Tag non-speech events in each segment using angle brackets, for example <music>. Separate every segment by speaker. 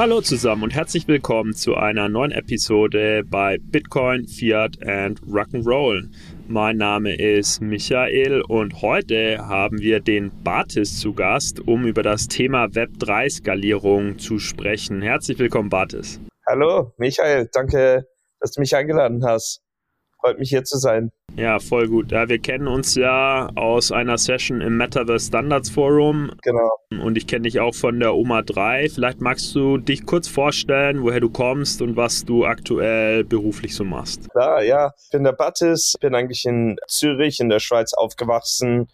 Speaker 1: Hallo zusammen und herzlich willkommen zu einer neuen Episode bei Bitcoin, Fiat and Rock'n'Roll. Mein Name ist Michael und heute haben wir den Bartis zu Gast, um über das Thema Web3-Skalierung zu sprechen. Herzlich willkommen, Bartis.
Speaker 2: Hallo, Michael. Danke, dass du mich eingeladen hast. Freut mich hier zu sein.
Speaker 1: Ja, voll gut. Ja, wir kennen uns ja aus einer Session im Metaverse Standards Forum.
Speaker 2: Genau.
Speaker 1: Und ich kenne dich auch von der OMA 3. Vielleicht magst du dich kurz vorstellen, woher du kommst und was du aktuell beruflich so machst.
Speaker 2: Klar, ja. Ich bin der Battis, bin eigentlich in Zürich in der Schweiz aufgewachsen.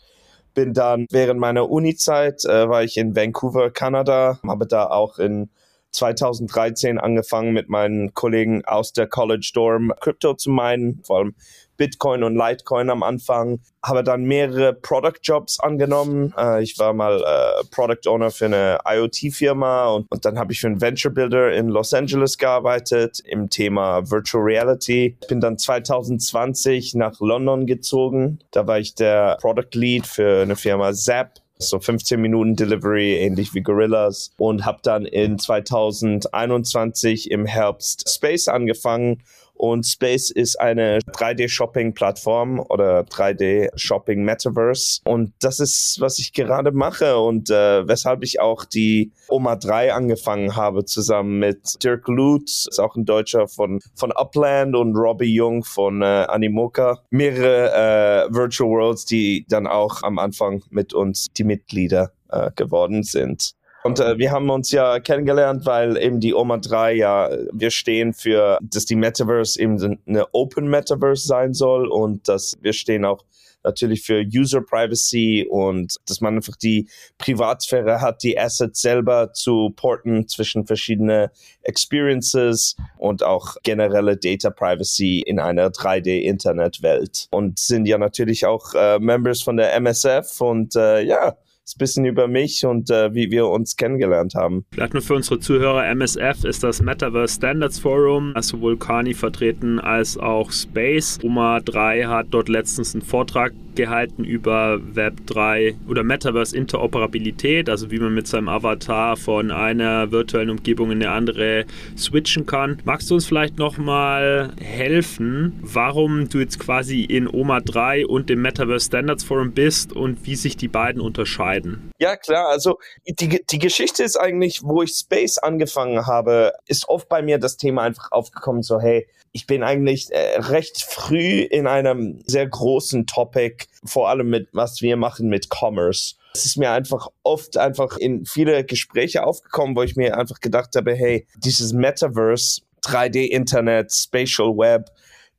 Speaker 2: Bin dann während meiner Uni-Zeit äh, war ich in Vancouver, Kanada, habe da auch in 2013 angefangen mit meinen Kollegen aus der College Dorm Crypto zu meinen, vor allem Bitcoin und Litecoin am Anfang. Habe dann mehrere Product Jobs angenommen. Äh, ich war mal äh, Product Owner für eine IoT-Firma und, und dann habe ich für einen Venture Builder in Los Angeles gearbeitet im Thema Virtual Reality. Bin dann 2020 nach London gezogen. Da war ich der Product Lead für eine Firma Zap so 15 Minuten Delivery, ähnlich wie Gorillas. Und habe dann in 2021 im Herbst Space angefangen. Und Space ist eine 3D-Shopping-Plattform oder 3D-Shopping-Metaverse. Und das ist, was ich gerade mache und äh, weshalb ich auch die Oma 3 angefangen habe, zusammen mit Dirk Lutz, ist auch ein Deutscher von, von Upland und Robbie Jung von äh, Animoca. Mehrere äh, Virtual Worlds, die dann auch am Anfang mit uns die Mitglieder äh, geworden sind. Und äh, wir haben uns ja kennengelernt, weil eben die Oma 3 ja, wir stehen für, dass die Metaverse eben eine Open Metaverse sein soll und dass wir stehen auch natürlich für User Privacy und dass man einfach die Privatsphäre hat, die Assets selber zu porten zwischen verschiedene Experiences und auch generelle Data Privacy in einer 3D-Internetwelt. Und sind ja natürlich auch äh, Members von der MSF und äh, ja, ein bisschen über mich und äh, wie wir uns kennengelernt haben.
Speaker 1: Vielleicht nur für unsere Zuhörer, MSF ist das Metaverse Standards Forum, also sowohl Kani vertreten als auch Space. Oma 3 hat dort letztens einen Vortrag gehalten über Web 3 oder Metaverse Interoperabilität, also wie man mit seinem Avatar von einer virtuellen Umgebung in eine andere switchen kann. Magst du uns vielleicht nochmal helfen, warum du jetzt quasi in OMA 3 und dem Metaverse Standards Forum bist und wie sich die beiden unterscheiden?
Speaker 2: Ja, klar. Also die, die Geschichte ist eigentlich, wo ich Space angefangen habe, ist oft bei mir das Thema einfach aufgekommen, so hey, ich bin eigentlich äh, recht früh in einem sehr großen Topic, vor allem mit was wir machen mit Commerce. Es ist mir einfach oft einfach in viele Gespräche aufgekommen, wo ich mir einfach gedacht habe, hey, dieses Metaverse, 3D-Internet, Spatial Web,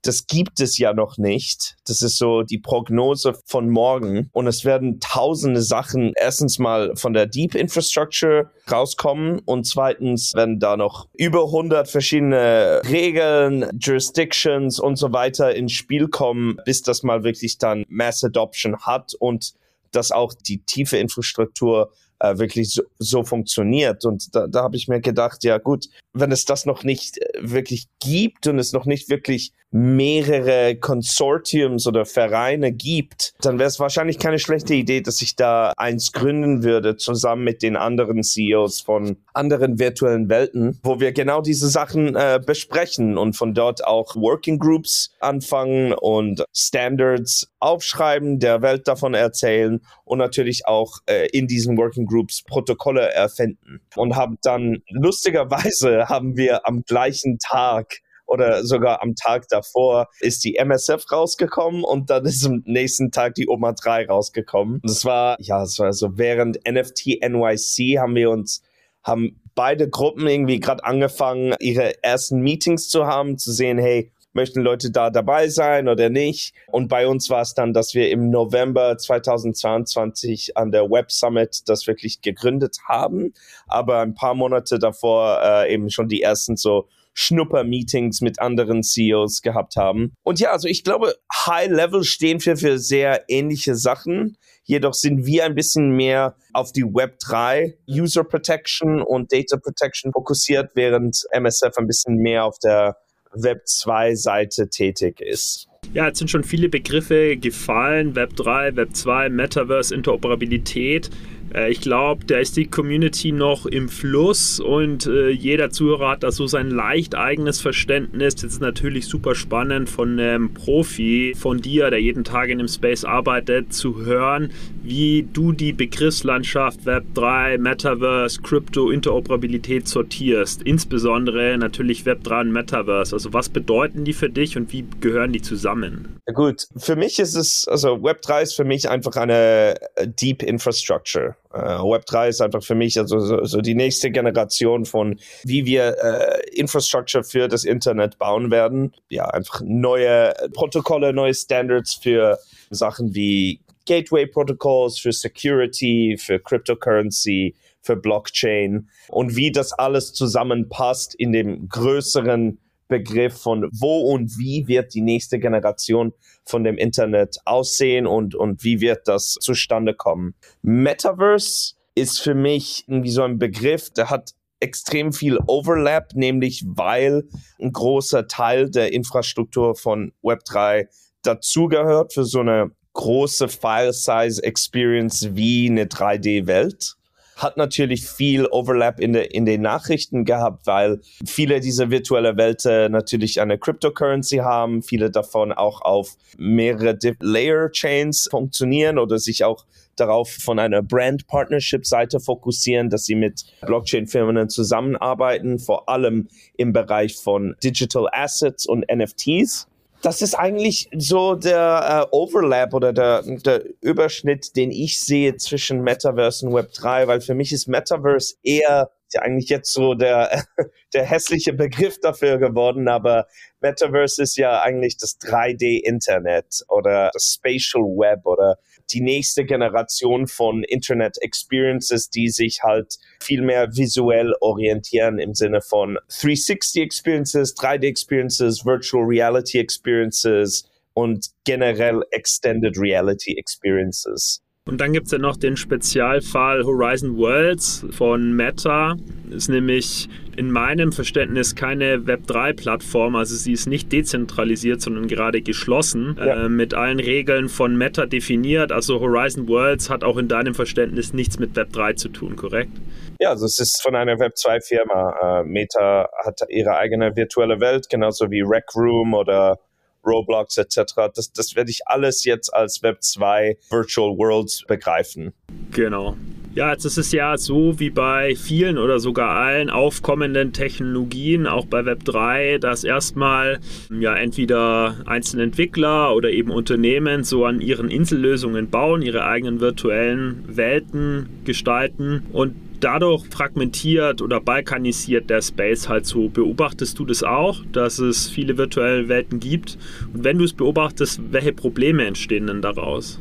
Speaker 2: das gibt es ja noch nicht. Das ist so die Prognose von morgen. Und es werden tausende Sachen erstens mal von der Deep Infrastructure rauskommen und zweitens werden da noch über 100 verschiedene Regeln, Jurisdictions und so weiter ins Spiel kommen, bis das mal wirklich dann Mass Adoption hat und dass auch die tiefe Infrastruktur äh, wirklich so, so funktioniert. Und da, da habe ich mir gedacht, ja gut, wenn es das noch nicht äh, wirklich gibt und es noch nicht wirklich mehrere Consortiums oder Vereine gibt, dann wäre es wahrscheinlich keine schlechte Idee, dass ich da eins gründen würde, zusammen mit den anderen CEOs von anderen virtuellen Welten, wo wir genau diese Sachen äh, besprechen und von dort auch Working Groups anfangen und Standards aufschreiben, der Welt davon erzählen und natürlich auch äh, in diesen Working Groups Protokolle erfinden. Und haben dann lustigerweise <laughs> haben wir am gleichen Tag oder sogar am Tag davor ist die MSF rausgekommen und dann ist am nächsten Tag die Oma 3 rausgekommen. Das war, ja, das war so während NFT NYC haben wir uns, haben beide Gruppen irgendwie gerade angefangen, ihre ersten Meetings zu haben, zu sehen, hey, möchten Leute da dabei sein oder nicht. Und bei uns war es dann, dass wir im November 2022 an der Web Summit das wirklich gegründet haben, aber ein paar Monate davor äh, eben schon die ersten so Schnupper-Meetings mit anderen CEOs gehabt haben. Und ja, also ich glaube, High Level stehen wir für sehr ähnliche Sachen. Jedoch sind wir ein bisschen mehr auf die Web 3 User Protection und Data Protection fokussiert, während MSF ein bisschen mehr auf der Web 2 Seite tätig ist.
Speaker 1: Ja, jetzt sind schon viele Begriffe gefallen. Web 3, Web 2, Metaverse, Interoperabilität. Äh, ich glaube, da ist die Community noch im Fluss und äh, jeder Zuhörer hat da so sein leicht eigenes Verständnis. Das ist natürlich super spannend von einem Profi, von dir, der jeden Tag in dem Space arbeitet, zu hören, wie du die Begriffslandschaft Web3, Metaverse, Crypto, Interoperabilität sortierst. Insbesondere natürlich Web3 und Metaverse. Also was bedeuten die für dich und wie gehören die zusammen?
Speaker 2: Gut, für mich ist es, also Web3 ist für mich einfach eine äh, Deep Infrastructure. Uh, Web3 ist einfach für mich also so, so, die nächste Generation von, wie wir äh, Infrastructure für das Internet bauen werden. Ja, einfach neue Protokolle, neue Standards für Sachen wie Gateway Protocols, für Security, für Cryptocurrency, für Blockchain und wie das alles zusammenpasst in dem größeren Begriff von wo und wie wird die nächste Generation von dem Internet aussehen und, und wie wird das zustande kommen. Metaverse ist für mich irgendwie so ein Begriff, der hat extrem viel Overlap, nämlich weil ein großer Teil der Infrastruktur von Web3 dazugehört für so eine große File-Size-Experience wie eine 3D-Welt hat natürlich viel Overlap in, de, in den Nachrichten gehabt, weil viele dieser virtuelle Welten natürlich eine Cryptocurrency haben, viele davon auch auf mehrere Layer Chains funktionieren oder sich auch darauf von einer Brand Partnership Seite fokussieren, dass sie mit Blockchain Firmen zusammenarbeiten, vor allem im Bereich von Digital Assets und NFTs das ist eigentlich so der äh, Overlap oder der, der Überschnitt, den ich sehe zwischen Metaverse und Web 3, weil für mich ist Metaverse eher ja eigentlich jetzt so der, <laughs> der hässliche Begriff dafür geworden, aber Metaverse ist ja eigentlich das 3D-Internet oder das Spatial Web oder die nächste Generation von Internet Experiences, die sich halt viel mehr visuell orientieren im Sinne von 360 Experiences, 3D Experiences, Virtual Reality Experiences und generell Extended Reality Experiences.
Speaker 1: Und dann gibt es ja noch den Spezialfall Horizon Worlds von Meta. Ist nämlich in meinem Verständnis keine Web3-Plattform. Also sie ist nicht dezentralisiert, sondern gerade geschlossen, ja. äh, mit allen Regeln von Meta definiert. Also Horizon Worlds hat auch in deinem Verständnis nichts mit Web3 zu tun, korrekt?
Speaker 2: Ja, also es ist von einer Web2-Firma. Äh, Meta hat ihre eigene virtuelle Welt, genauso wie Rec Room oder Roblox etc. Das, das werde ich alles jetzt als Web 2 Virtual Worlds begreifen.
Speaker 1: Genau. Ja, jetzt ist es ja so wie bei vielen oder sogar allen aufkommenden Technologien, auch bei Web3, dass erstmal ja entweder einzelne Entwickler oder eben Unternehmen so an ihren Insellösungen bauen, ihre eigenen virtuellen Welten gestalten und dadurch fragmentiert oder balkanisiert der Space halt so. Beobachtest du das auch, dass es viele virtuelle Welten gibt? Und wenn du es beobachtest, welche Probleme entstehen denn daraus?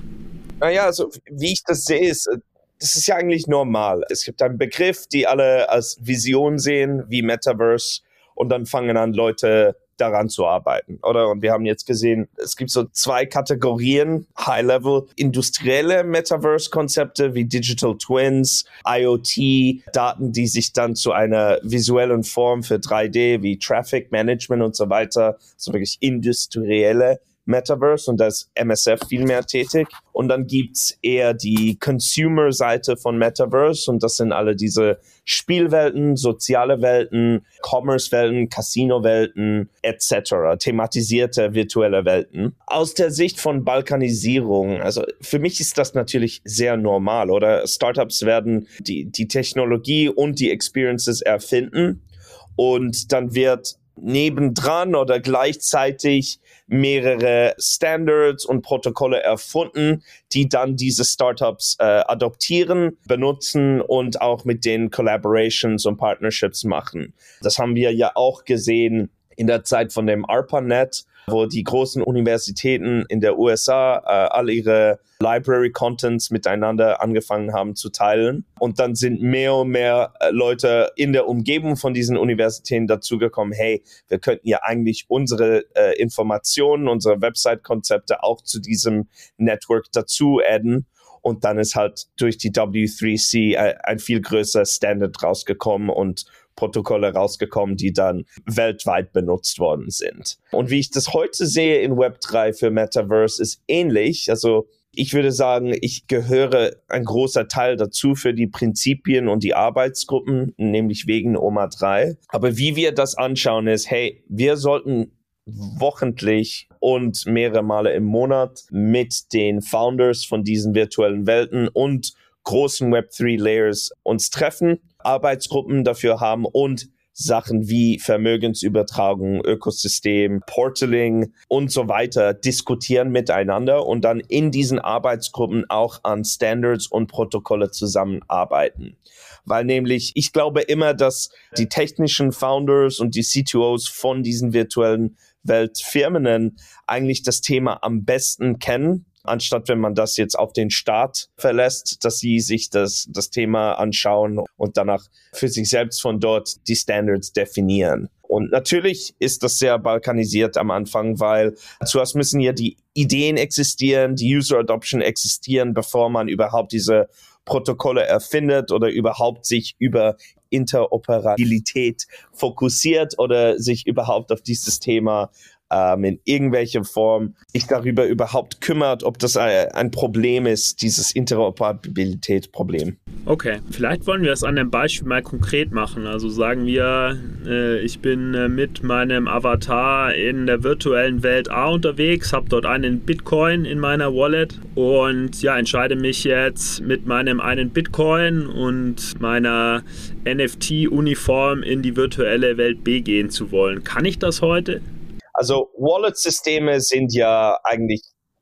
Speaker 2: Naja, also wie ich das sehe, ist, das ist ja eigentlich normal. Es gibt einen Begriff, die alle als Vision sehen, wie Metaverse, und dann fangen an Leute daran zu arbeiten, oder? Und wir haben jetzt gesehen, es gibt so zwei Kategorien, High-Level, industrielle Metaverse-Konzepte wie Digital Twins, IoT, Daten, die sich dann zu einer visuellen Form für 3D wie Traffic Management und so weiter, so wirklich industrielle Metaverse und da ist MSF viel mehr tätig. Und dann gibt's eher die Consumer-Seite von Metaverse und das sind alle diese Spielwelten, soziale Welten, Commerce-Welten, Casino-Welten etc., thematisierte virtuelle Welten. Aus der Sicht von Balkanisierung, also für mich ist das natürlich sehr normal, oder? Startups werden die, die Technologie und die Experiences erfinden und dann wird nebendran oder gleichzeitig mehrere Standards und Protokolle erfunden, die dann diese Startups äh, adoptieren, benutzen und auch mit den Collaborations und Partnerships machen. Das haben wir ja auch gesehen in der Zeit von dem ARPANET, wo die großen Universitäten in der USA äh, all ihre Library Contents miteinander angefangen haben zu teilen. Und dann sind mehr und mehr äh, Leute in der Umgebung von diesen Universitäten dazugekommen, hey, wir könnten ja eigentlich unsere äh, Informationen, unsere Website-Konzepte auch zu diesem Network dazu adden. Und dann ist halt durch die W3C ein, äh, ein viel größer Standard rausgekommen und Protokolle rausgekommen, die dann weltweit benutzt worden sind. Und wie ich das heute sehe in Web3 für Metaverse ist ähnlich. Also Ich würde sagen, ich gehöre ein großer Teil dazu für die Prinzipien und die Arbeitsgruppen, nämlich wegen OMA 3. Aber wie wir das anschauen ist, hey, wir sollten wochentlich und mehrere Male im Monat mit den Founders von diesen virtuellen Welten und großen Web3 Layers uns treffen, Arbeitsgruppen dafür haben und Sachen wie Vermögensübertragung, Ökosystem, Portaling und so weiter diskutieren miteinander und dann in diesen Arbeitsgruppen auch an Standards und Protokolle zusammenarbeiten. Weil nämlich, ich glaube immer, dass die technischen Founders und die CTOs von diesen virtuellen Weltfirmen eigentlich das Thema am besten kennen anstatt wenn man das jetzt auf den Staat verlässt, dass sie sich das, das Thema anschauen und danach für sich selbst von dort die Standards definieren. Und natürlich ist das sehr balkanisiert am Anfang, weil zuerst müssen ja die Ideen existieren, die User Adoption existieren, bevor man überhaupt diese Protokolle erfindet oder überhaupt sich über Interoperabilität fokussiert oder sich überhaupt auf dieses Thema ähm, in irgendwelcher Form sich darüber überhaupt kümmert, ob das ein Problem ist, dieses Interoperabilitätsproblem.
Speaker 1: Okay, vielleicht wollen wir es an dem Beispiel mal konkret machen. Also sagen wir, äh, ich bin äh, mit meinem Avatar in der virtuellen Welt A unterwegs, habe dort einen Bitcoin in meiner Wallet und ja, entscheide mich jetzt mit meinem einen Bitcoin und meiner NFT-Uniform in die virtuelle Welt B gehen zu wollen. Kann ich das heute?
Speaker 2: Also Wallet-Systeme sind ja eigentlich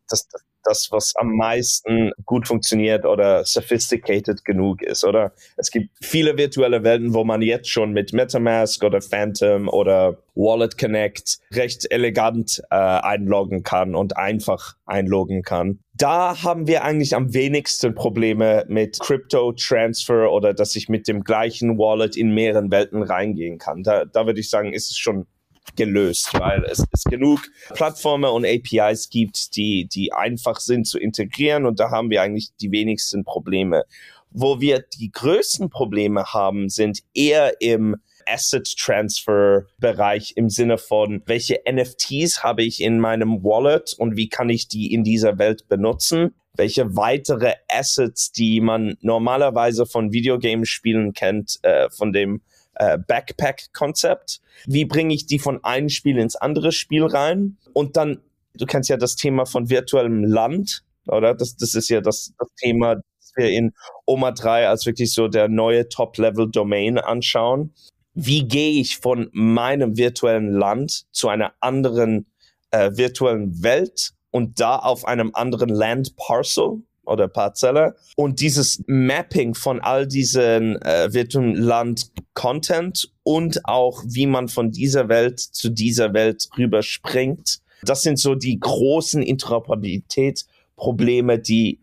Speaker 2: das, das, was am meisten gut funktioniert oder sophisticated genug ist, oder? Es gibt viele virtuelle Welten, wo man jetzt schon mit MetaMask oder Phantom oder Wallet Connect recht elegant äh, einloggen kann und einfach einloggen kann. Da haben wir eigentlich am wenigsten Probleme mit Crypto Transfer oder dass ich mit dem gleichen Wallet in mehreren Welten reingehen kann. Da, da würde ich sagen, ist es schon gelöst, weil es, es genug Plattformen und APIs gibt, die, die einfach sind zu integrieren und da haben wir eigentlich die wenigsten Probleme. Wo wir die größten Probleme haben, sind eher im Asset Transfer Bereich im Sinne von, welche NFTs habe ich in meinem Wallet und wie kann ich die in dieser Welt benutzen? Welche weitere Assets, die man normalerweise von Videogames-Spielen kennt, äh, von dem äh, Backpack-Konzept. Wie bringe ich die von einem Spiel ins andere Spiel rein? Und dann, du kennst ja das Thema von virtuellem Land, oder? Das, das ist ja das, das Thema, das wir in OMA 3 als wirklich so der neue Top-Level-Domain anschauen. Wie gehe ich von meinem virtuellen Land zu einer anderen äh, virtuellen Welt und da auf einem anderen Land Parcel? Oder Parzelle. Und dieses Mapping von all diesen äh, virtuellen Land-Content und auch wie man von dieser Welt zu dieser Welt rüberspringt, das sind so die großen Interoperabilitätsprobleme, die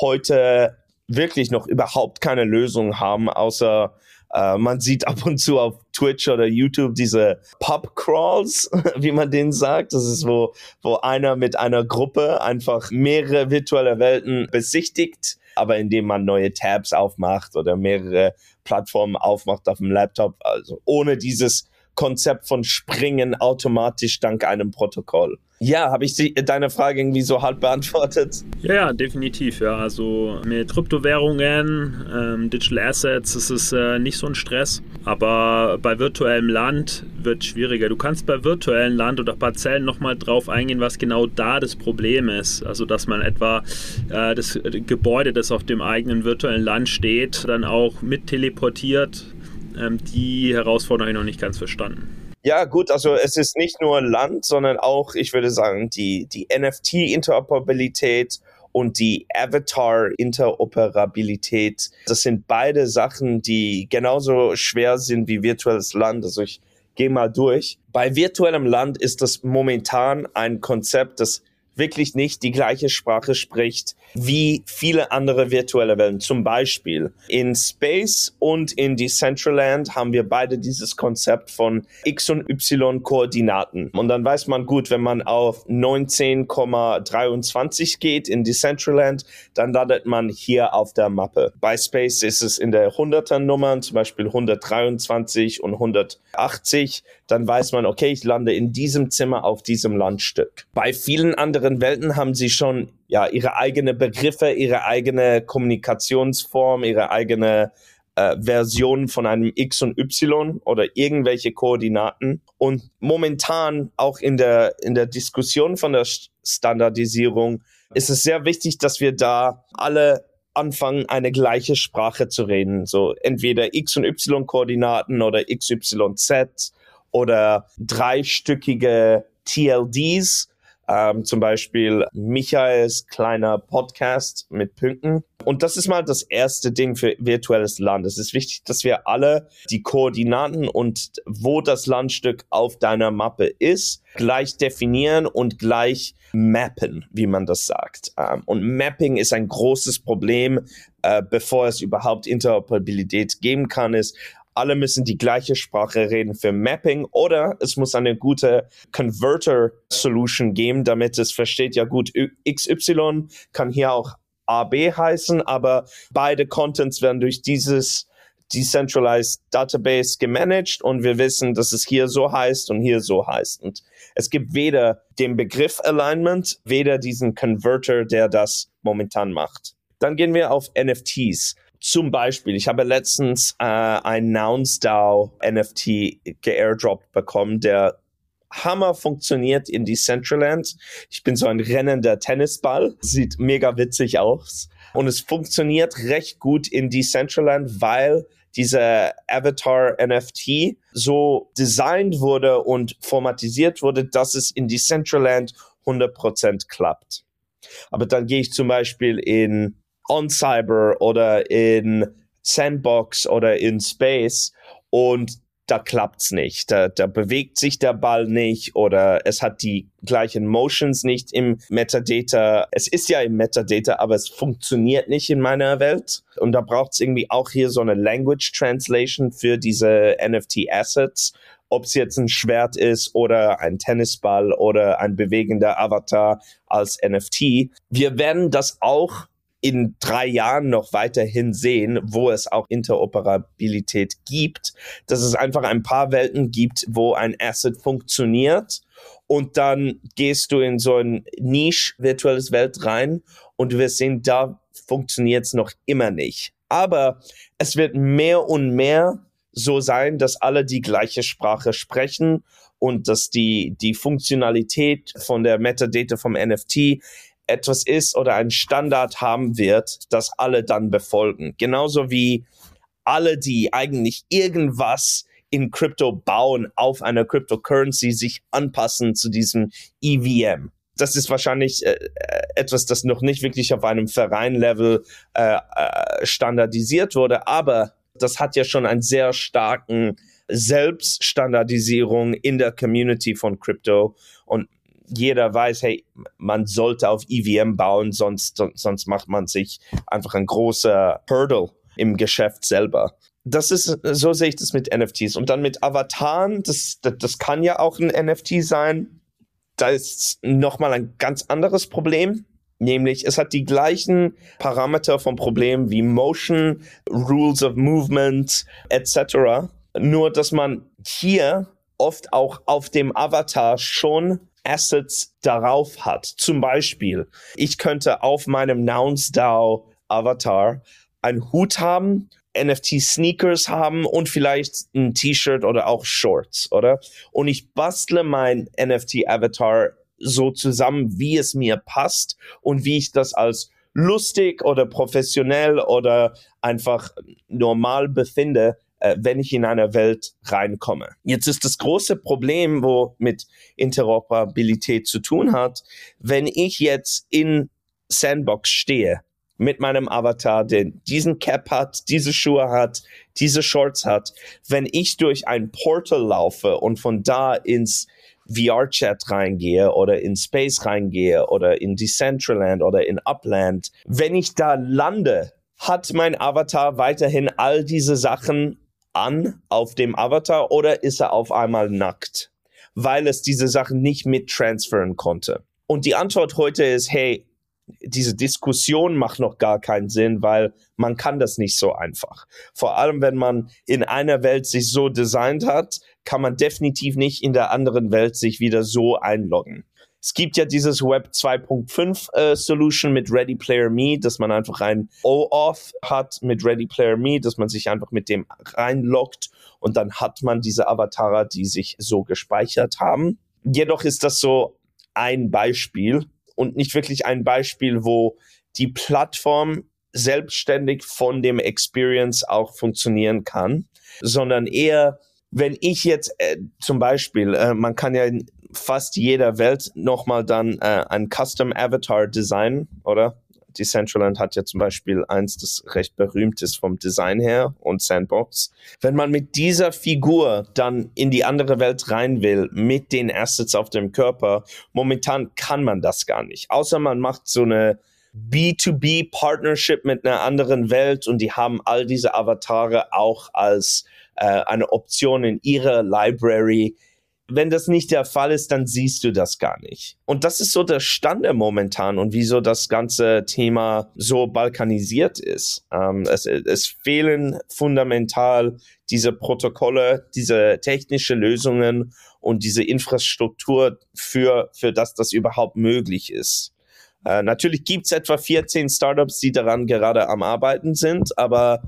Speaker 2: heute wirklich noch überhaupt keine Lösung haben, außer äh, man sieht ab und zu auf Twitch oder YouTube diese Pub-Crawls, <laughs> wie man denen sagt. Das ist, wo, wo einer mit einer Gruppe einfach mehrere virtuelle Welten besichtigt, aber indem man neue Tabs aufmacht oder mehrere Plattformen aufmacht auf dem Laptop. Also ohne dieses Konzept von Springen automatisch dank einem Protokoll. Ja, habe ich deine Frage irgendwie so halb beantwortet?
Speaker 1: Ja, definitiv. Ja, also mit Kryptowährungen, ähm, Digital Assets ist es äh, nicht so ein Stress, aber bei virtuellem Land wird es schwieriger. Du kannst bei virtuellem Land oder Parzellen nochmal drauf eingehen, was genau da das Problem ist. Also, dass man etwa äh, das Gebäude, das auf dem eigenen virtuellen Land steht, dann auch mit teleportiert ähm, die Herausforderung habe ich noch nicht ganz verstanden.
Speaker 2: Ja, gut, also es ist nicht nur Land, sondern auch, ich würde sagen, die, die NFT-Interoperabilität und die Avatar-Interoperabilität. Das sind beide Sachen, die genauso schwer sind wie virtuelles Land. Also ich gehe mal durch. Bei virtuellem Land ist das momentan ein Konzept, das wirklich nicht die gleiche Sprache spricht wie viele andere virtuelle Welten. Zum Beispiel in Space und in Decentraland haben wir beide dieses Konzept von X und Y Koordinaten. Und dann weiß man gut, wenn man auf 19,23 geht in Decentraland, dann landet man hier auf der Mappe. Bei Space ist es in der 100er Nummer, zum Beispiel 123 und 180. dann weiß man, okay, ich lande in diesem Zimmer auf diesem Landstück. Bei vielen anderen Welten haben sie schon ja ihre eigene Begriffe, ihre eigene Kommunikationsform, ihre eigene äh, Version von einem X und Y oder irgendwelche Koordinaten. Und momentan auch in der, in der Diskussion von der Standardisierung ist es sehr wichtig, dass wir da alle anfangen, eine gleiche Sprache zu reden. So entweder X und Y-Koordinaten oder XYZ oder dreistückige TLDs ähm, zum Beispiel Michaels kleiner Podcast mit Punkten. Und das ist mal das erste Ding für virtuelles Land. Es ist wichtig, dass wir alle die Koordinaten und wo das Landstück auf deiner Mappe ist, gleich definieren und gleich mappen, wie man das sagt. Ähm, und Mapping ist ein großes Problem, äh, bevor es überhaupt Interoperabilität geben kann, ist alle müssen die gleiche Sprache reden für Mapping oder es muss eine gute Converter-Solution geben, damit es versteht, ja gut, XY kann hier auch AB heißen, aber beide Contents werden durch dieses Decentralized Database gemanagt und wir wissen, dass es hier so heißt und hier so heißt. Und es gibt weder den Begriff Alignment, weder diesen Converter, der das momentan macht. Dann gehen wir auf NFTs. Zum Beispiel, ich habe letztens äh, ein NounsDAO NFT geairdroppt bekommen, der Hammer funktioniert in Decentraland. Ich bin so ein rennender Tennisball. Sieht mega witzig aus. Und es funktioniert recht gut in Decentraland, weil dieser Avatar NFT so designt wurde und formatisiert wurde, dass es in Decentraland 100% klappt. Aber dann gehe ich zum Beispiel in on Cyber oder in Sandbox oder in Space und da klappt's nicht. Da, da bewegt sich der Ball nicht oder es hat die gleichen Motions nicht im Metadata. Es ist ja im Metadata, aber es funktioniert nicht in meiner Welt. Und da braucht's irgendwie auch hier so eine Language Translation für diese NFT Assets. Ob es jetzt ein Schwert ist oder ein Tennisball oder ein bewegender Avatar als NFT. Wir werden das auch in drei Jahren noch weiterhin sehen, wo es auch Interoperabilität gibt, dass es einfach ein paar Welten gibt, wo ein Asset funktioniert und dann gehst du in so ein Niche virtuelles Welt rein und wirst sehen, da funktioniert es noch immer nicht. Aber es wird mehr und mehr so sein, dass alle die gleiche Sprache sprechen und dass die, die Funktionalität von der Metadata vom NFT etwas ist oder ein Standard haben wird, das alle dann befolgen. Genauso wie alle, die eigentlich irgendwas in Crypto bauen, auf einer Cryptocurrency sich anpassen zu diesem EVM. Das ist wahrscheinlich äh, etwas, das noch nicht wirklich auf einem Verein-Level äh, äh, standardisiert wurde, aber das hat ja schon einen sehr starken Selbststandardisierung in der Community von Crypto. Und jeder weiß, hey, man sollte auf EVM bauen, sonst, sonst macht man sich einfach ein großer Hurdle im Geschäft selber. Das ist, so sehe ich das mit NFTs. Und dann mit Avataren, das, das, das kann ja auch ein NFT sein. Da ist nochmal ein ganz anderes Problem. Nämlich, es hat die gleichen Parameter vom Problem wie Motion, Rules of Movement etc. Nur, dass man hier oft auch auf dem Avatar schon Assets darauf hat. Zum Beispiel, ich könnte auf meinem NounsDAO Avatar einen Hut haben, NFT-Sneakers haben und vielleicht ein T-Shirt oder auch Shorts, oder? Und ich bastle mein NFT-Avatar so zusammen, wie es mir passt und wie ich das als lustig oder professionell oder einfach normal befinde, äh, wenn ich in einer Welt reinkomme. Jetzt ist das große Problem, wo mit Interoperabilität zu tun hat, wenn ich jetzt in Sandbox stehe mit meinem Avatar, der diesen Cap hat, diese Schuhe hat, diese Shorts hat, wenn ich durch ein Portal laufe und von da ins VR-Chat reingehe oder in Space reingehe oder in Decentraland oder in Upland, wenn ich da lande, hat mein Avatar weiterhin all diese Sachen an auf dem Avatar oder ist er auf einmal nackt, weil es diese Sachen nicht mit transferen konnte? Und die Antwort heute ist, hey, diese Diskussion macht noch gar keinen Sinn, weil man kann das nicht so einfach. Vor allem, wenn man in einer Welt sich so designt hat, kann man definitiv nicht in der anderen Welt sich wieder so einloggen. Es gibt ja dieses Web 2.5 äh, Solution mit Ready Player Me, dass man einfach ein OAuth hat mit Ready Player Me, dass man sich einfach mit dem reinloggt und dann hat man diese Avatare, die sich so gespeichert haben. Jedoch ist das so ein Beispiel und nicht wirklich ein Beispiel, wo die Plattform selbstständig von dem Experience auch funktionieren kann, sondern eher, wenn ich jetzt äh, zum Beispiel, äh, man kann ja fast jeder Welt nochmal dann äh, ein Custom Avatar Design, oder? Decentraland hat ja zum Beispiel eins, das recht berühmt ist vom Design her und Sandbox. Wenn man mit dieser Figur dann in die andere Welt rein will, mit den Assets auf dem Körper, momentan kann man das gar nicht. Außer man macht so eine B2B Partnership mit einer anderen Welt und die haben all diese Avatare auch als äh, eine Option in ihrer Library wenn das nicht der Fall ist, dann siehst du das gar nicht. Und das ist so der Stand momentan und wieso das ganze Thema so balkanisiert ist. Ähm, es, es fehlen fundamental diese Protokolle, diese technische Lösungen und diese Infrastruktur für, für das das überhaupt möglich ist. Äh, natürlich gibt's etwa 14 Startups, die daran gerade am Arbeiten sind, aber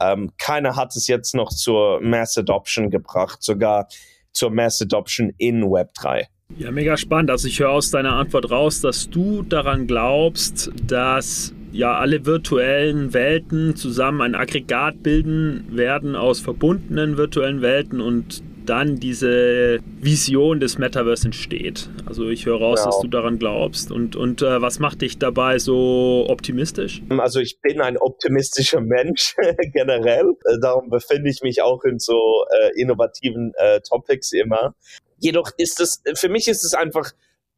Speaker 2: ähm, keiner hat es jetzt noch zur Mass Adoption gebracht. Sogar zur Mass Adoption in Web3.
Speaker 1: Ja, mega spannend. Also ich höre aus deiner Antwort raus, dass du daran glaubst, dass ja alle virtuellen Welten zusammen ein Aggregat bilden werden aus verbundenen virtuellen Welten und dann diese Vision des Metaverse entsteht. Also ich höre raus, ja. dass du daran glaubst. Und, und äh, was macht dich dabei so optimistisch?
Speaker 2: Also ich bin ein optimistischer Mensch <laughs> generell. Äh, darum befinde ich mich auch in so äh, innovativen äh, Topics immer. Jedoch ist es, für mich ist es einfach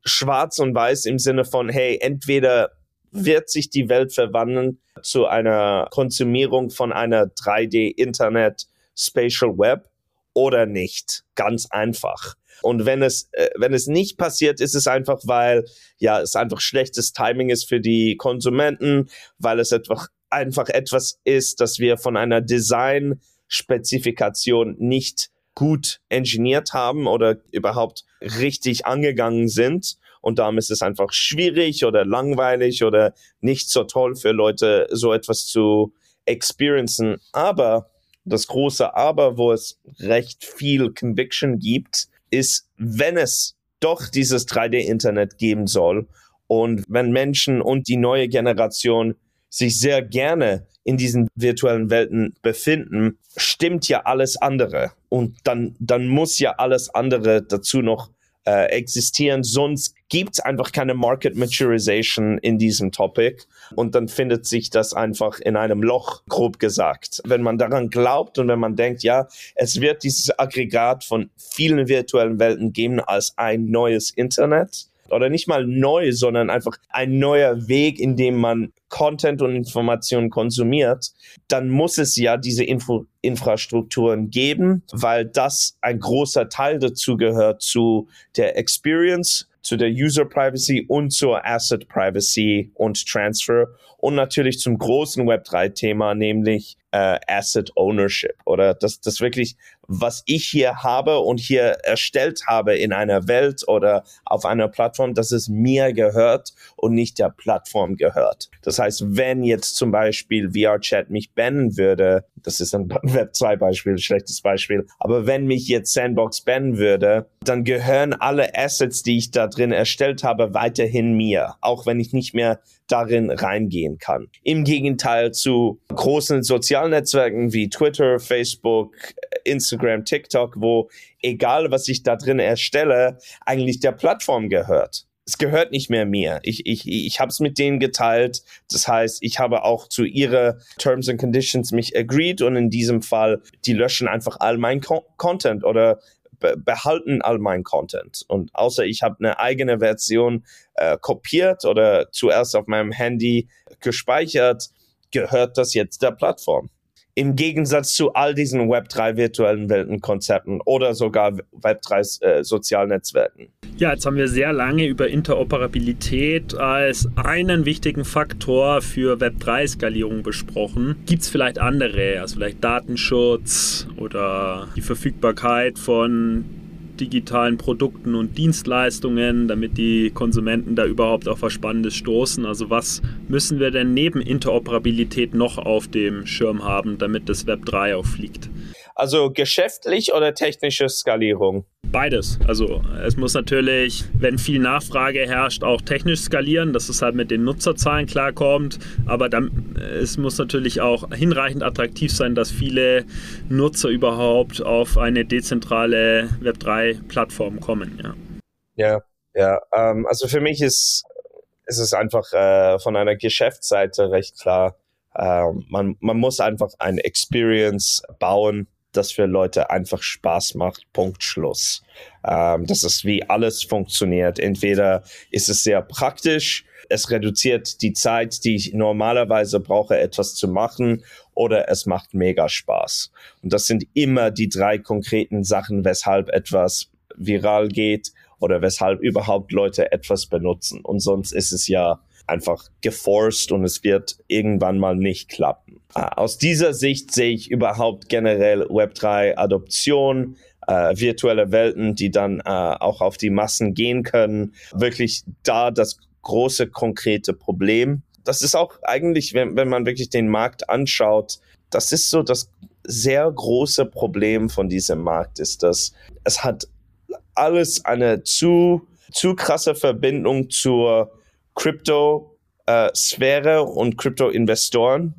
Speaker 2: schwarz und weiß im Sinne von, hey, entweder wird sich die Welt verwandeln zu einer Konsumierung von einer 3D-Internet Spatial Web oder nicht. Ganz einfach. Und wenn es, äh, wenn es nicht passiert, ist es einfach, weil ja, es einfach schlechtes Timing ist für die Konsumenten, weil es einfach, einfach etwas ist, das wir von einer Design-Spezifikation nicht gut engineert haben oder überhaupt richtig angegangen sind. Und darum ist es einfach schwierig oder langweilig oder nicht so toll für Leute, so etwas zu experiencen. Aber das große Aber, wo es recht viel Conviction gibt, ist, wenn es doch dieses 3D-Internet geben soll und wenn Menschen und die neue Generation sich sehr gerne in diesen virtuellen Welten befinden, stimmt ja alles andere. Und dann, dann muss ja alles andere dazu noch äh, existieren. Sonst gibt es einfach keine Market Maturization in diesem Topic. Und dann findet sich das einfach in einem Loch, grob gesagt. Wenn man daran glaubt und wenn man denkt, ja, es wird dieses Aggregat von vielen virtuellen Welten geben als ein neues Internet, oder nicht mal neu, sondern einfach ein neuer Weg, in dem man Content und Informationen konsumiert, dann muss es ja diese Info Infrastrukturen geben, weil das ein großer Teil dazu gehört zu der Experience, zu der User Privacy und zur Asset Privacy und Transfer und natürlich zum großen Web3-Thema, nämlich äh, Asset Ownership oder das, das wirklich, was ich hier habe und hier erstellt habe in einer Welt oder auf einer Plattform, dass es mir gehört und nicht der Plattform gehört. Das heißt, wenn jetzt zum Beispiel VRChat mich bannen würde, das ist ein <laughs> Web 2 Beispiel, schlechtes Beispiel, aber wenn mich jetzt Sandbox bannen würde, dann gehören alle Assets, die ich da drin erstellt habe, weiterhin mir, auch wenn ich nicht mehr darin reingehen kann. Im Gegenteil zu großen sozialen Netzwerken wie Twitter, Facebook, Instagram, TikTok, wo egal was ich da drin erstelle, eigentlich der Plattform gehört. Es gehört nicht mehr mir. Ich, ich, ich habe es mit denen geteilt. Das heißt, ich habe auch zu ihre Terms and Conditions mich agreed und in diesem Fall, die löschen einfach all mein Con Content oder behalten all mein Content. Und außer ich habe eine eigene Version äh, kopiert oder zuerst auf meinem Handy gespeichert, gehört das jetzt der Plattform. Im Gegensatz zu all diesen Web3 virtuellen Weltenkonzepten oder sogar Web3 äh, Sozialnetzwerken.
Speaker 1: Ja, jetzt haben wir sehr lange über Interoperabilität als einen wichtigen Faktor für Web3-Skalierung besprochen. Gibt es vielleicht andere, also vielleicht Datenschutz oder die Verfügbarkeit von digitalen Produkten und Dienstleistungen, damit die Konsumenten da überhaupt auf was Spannendes stoßen? Also was müssen wir denn neben Interoperabilität noch auf dem Schirm haben, damit das Web 3 auch fliegt?
Speaker 2: Also geschäftlich oder technische Skalierung?
Speaker 1: Beides. Also es muss natürlich, wenn viel Nachfrage herrscht, auch technisch skalieren, dass es halt mit den Nutzerzahlen klarkommt. Aber dann, es muss natürlich auch hinreichend attraktiv sein, dass viele Nutzer überhaupt auf eine dezentrale Web3-Plattform kommen. Ja,
Speaker 2: ja. ja ähm, also für mich ist, ist es einfach äh, von einer Geschäftsseite recht klar. Äh, man, man muss einfach ein Experience bauen, das für Leute einfach Spaß macht. Punkt Schluss. Ähm, das ist wie alles funktioniert. Entweder ist es sehr praktisch, es reduziert die Zeit, die ich normalerweise brauche, etwas zu machen, oder es macht mega Spaß. Und das sind immer die drei konkreten Sachen, weshalb etwas viral geht oder weshalb überhaupt Leute etwas benutzen. Und sonst ist es ja einfach geforst und es wird irgendwann mal nicht klappen. Äh, aus dieser Sicht sehe ich überhaupt generell Web3 Adoption, äh, virtuelle Welten, die dann äh, auch auf die Massen gehen können, wirklich da das große konkrete Problem. Das ist auch eigentlich, wenn, wenn man wirklich den Markt anschaut, das ist so das sehr große Problem von diesem Markt ist, dass es hat alles eine zu, zu krasse Verbindung zur Crypto-Sphäre äh, und Crypto-Investoren.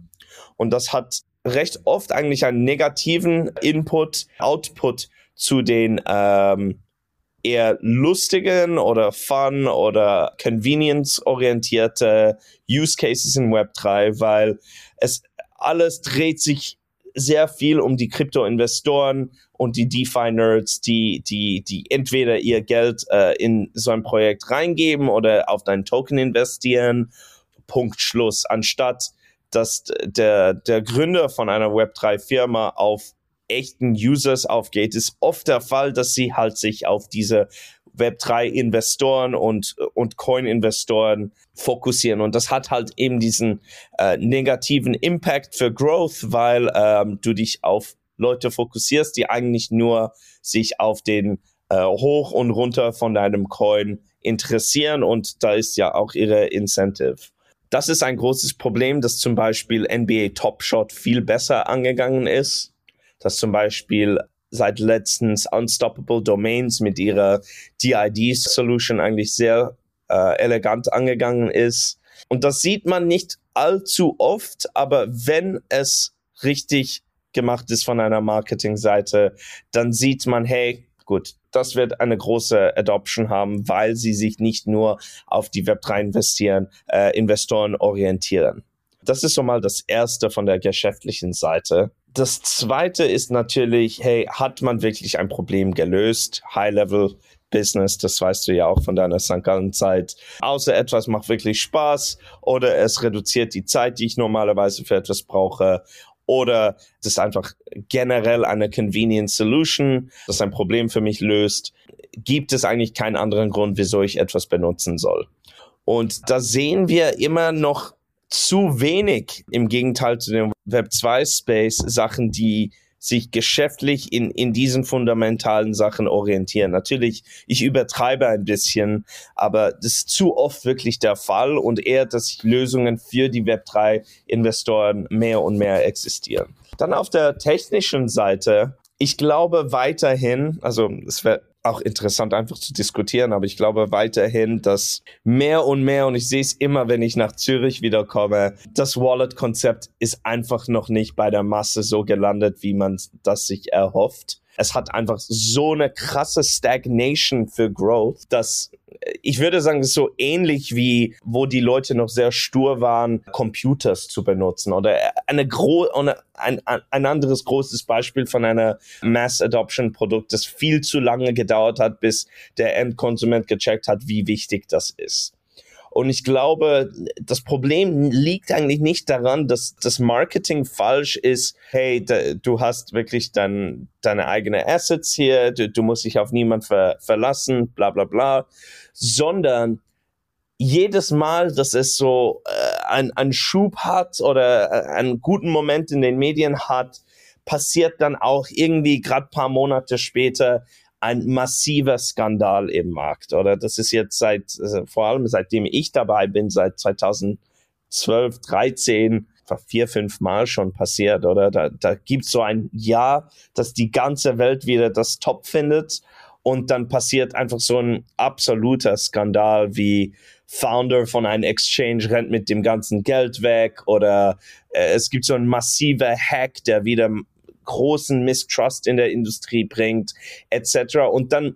Speaker 2: Und das hat recht oft eigentlich einen negativen Input, Output zu den ähm, eher lustigen oder fun oder convenience-orientierte Use Cases in Web3, weil es alles dreht sich sehr viel um die Krypto-Investoren und die DeFi-Nerds, die, die, die entweder ihr Geld äh, in so ein Projekt reingeben oder auf deinen Token investieren. Punkt Schluss. Anstatt dass der, der Gründer von einer Web3-Firma auf echten Users aufgeht, ist oft der Fall, dass sie halt sich auf diese Web3-Investoren und, und Coin-Investoren fokussieren. Und das hat halt eben diesen äh, negativen Impact für Growth, weil ähm, du dich auf Leute fokussierst, die eigentlich nur sich auf den äh, Hoch und Runter von deinem Coin interessieren. Und da ist ja auch ihre Incentive. Das ist ein großes Problem, dass zum Beispiel NBA Top Shot viel besser angegangen ist. Dass zum Beispiel seit letztens Unstoppable Domains mit ihrer DID-Solution eigentlich sehr äh, elegant angegangen ist. Und das sieht man nicht allzu oft, aber wenn es richtig gemacht ist von einer Marketingseite, dann sieht man, hey, gut, das wird eine große Adoption haben, weil sie sich nicht nur auf die Web3 investieren, äh, Investoren orientieren. Das ist so mal das erste von der geschäftlichen Seite. Das zweite ist natürlich, hey, hat man wirklich ein Problem gelöst? High-Level Business, das weißt du ja auch von deiner St. Gallen Zeit. Außer etwas macht wirklich Spaß oder es reduziert die Zeit, die ich normalerweise für etwas brauche oder es ist einfach generell eine convenient Solution, das ein Problem für mich löst, gibt es eigentlich keinen anderen Grund, wieso ich etwas benutzen soll. Und da sehen wir immer noch zu wenig im Gegenteil zu dem Web 2 Space Sachen, die sich geschäftlich in, in diesen fundamentalen Sachen orientieren. Natürlich, ich übertreibe ein bisschen, aber das ist zu oft wirklich der Fall und eher, dass Lösungen für die Web3 Investoren mehr und mehr existieren. Dann auf der technischen Seite, ich glaube weiterhin, also es wäre auch interessant einfach zu diskutieren, aber ich glaube weiterhin, dass mehr und mehr, und ich sehe es immer, wenn ich nach Zürich wiederkomme, das Wallet-Konzept ist einfach noch nicht bei der Masse so gelandet, wie man das sich erhofft. Es hat einfach so eine krasse Stagnation für Growth, dass ich würde sagen, so ähnlich wie, wo die Leute noch sehr stur waren, Computers zu benutzen oder eine gro ein, ein anderes großes Beispiel von einer Mass Adoption Produkt, das viel zu lange gedauert hat, bis der Endkonsument gecheckt hat, wie wichtig das ist. Und ich glaube, das Problem liegt eigentlich nicht daran, dass das Marketing falsch ist. Hey, da, du hast wirklich dein, deine eigene Assets hier, du, du musst dich auf niemand ver, verlassen, bla bla bla, sondern jedes Mal, dass es so äh, ein, ein Schub hat oder äh, einen guten Moment in den Medien hat, passiert dann auch irgendwie gerade paar Monate später ein massiver Skandal im Markt. Oder das ist jetzt seit, also vor allem seitdem ich dabei bin, seit 2012, 13, vier, fünf Mal schon passiert, oder? Da, da gibt so ein Jahr, dass die ganze Welt wieder das Top findet und dann passiert einfach so ein absoluter Skandal wie Founder von einem Exchange rennt mit dem ganzen Geld weg oder äh, es gibt so ein massiver Hack, der wieder großen Mistrust in der Industrie bringt, etc. Und dann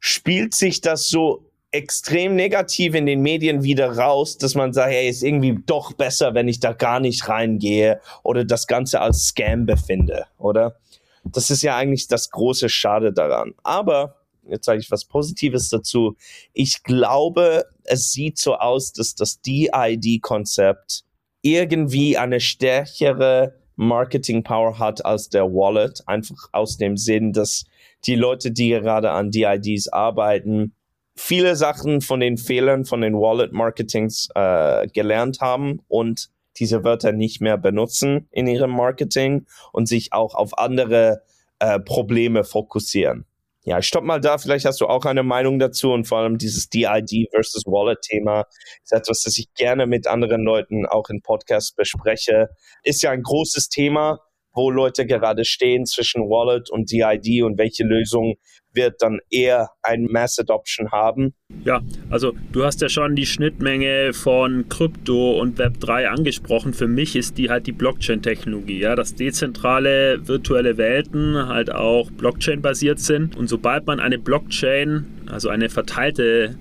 Speaker 2: spielt sich das so extrem negativ in den Medien wieder raus, dass man sagt, hey, ist irgendwie doch besser, wenn ich da gar nicht reingehe oder das Ganze als Scam befinde, oder? Das ist ja eigentlich das große Schade daran. Aber jetzt sage ich was Positives dazu. Ich glaube, es sieht so aus, dass das DID-Konzept irgendwie eine stärkere Marketing Power hat als der Wallet. Einfach aus dem Sinn, dass die Leute, die gerade an DIDs arbeiten, viele Sachen von den Fehlern von den Wallet Marketings äh, gelernt haben und diese Wörter nicht mehr benutzen in ihrem Marketing und sich auch auf andere äh, Probleme fokussieren. Ja, ich stopp mal da. Vielleicht hast du auch eine Meinung dazu und vor allem dieses DID versus Wallet Thema ist etwas, das ich gerne mit anderen Leuten auch in Podcasts bespreche. Ist ja ein großes Thema, wo Leute gerade stehen zwischen Wallet und DID und welche Lösung wird dann eher ein Mass Adoption haben.
Speaker 1: Ja, also du hast ja schon die Schnittmenge von Krypto und Web3 angesprochen. Für mich ist die halt die Blockchain-Technologie, ja, dass dezentrale virtuelle Welten halt auch Blockchain-basiert sind. Und sobald man eine Blockchain, also eine verteilte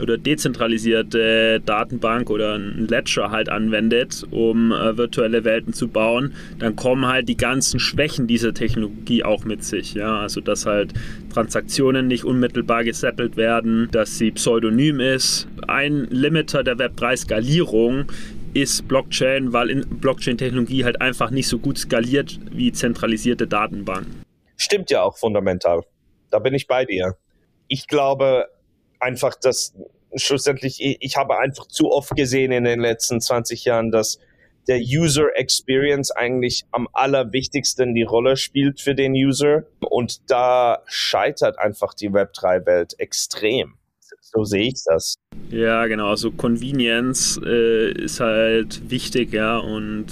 Speaker 1: oder dezentralisierte Datenbank oder ein Ledger halt anwendet, um äh, virtuelle Welten zu bauen, dann kommen halt die ganzen Schwächen dieser Technologie auch mit sich. Ja? Also dass halt Transaktionen nicht unmittelbar gesettelt werden, dass sie pseudonym ist. Ein Limiter der Web3-Skalierung ist Blockchain, weil in Blockchain-Technologie halt einfach nicht so gut skaliert wie zentralisierte Datenbanken.
Speaker 2: Stimmt ja auch fundamental. Da bin ich bei dir. Ich glaube, einfach das schlussendlich, ich habe einfach zu oft gesehen in den letzten 20 Jahren, dass der User Experience eigentlich am allerwichtigsten die Rolle spielt für den User. Und da scheitert einfach die Web3-Welt extrem. So sehe ich das.
Speaker 1: Ja, genau. Also Convenience äh, ist halt wichtig, ja. Und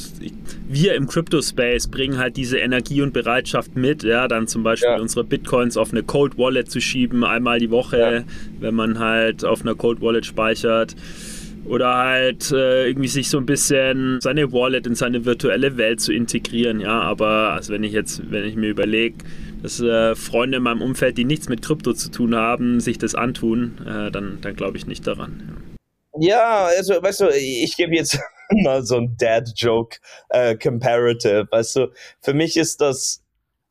Speaker 1: wir im Crypto-Space bringen halt diese Energie und Bereitschaft mit, ja, dann zum Beispiel ja. unsere Bitcoins auf eine Cold Wallet zu schieben, einmal die Woche, ja. wenn man halt auf einer Cold Wallet speichert. Oder halt äh, irgendwie sich so ein bisschen seine Wallet in seine virtuelle Welt zu integrieren, ja. Aber also wenn ich jetzt, wenn ich mir überlege, dass äh, Freunde in meinem Umfeld, die nichts mit Krypto zu tun haben, sich das antun, äh, dann, dann glaube ich nicht daran.
Speaker 2: Ja. ja, also weißt du, ich gebe jetzt <laughs> mal so ein Dad-Joke äh, Comparative. Weißt du, für mich ist das,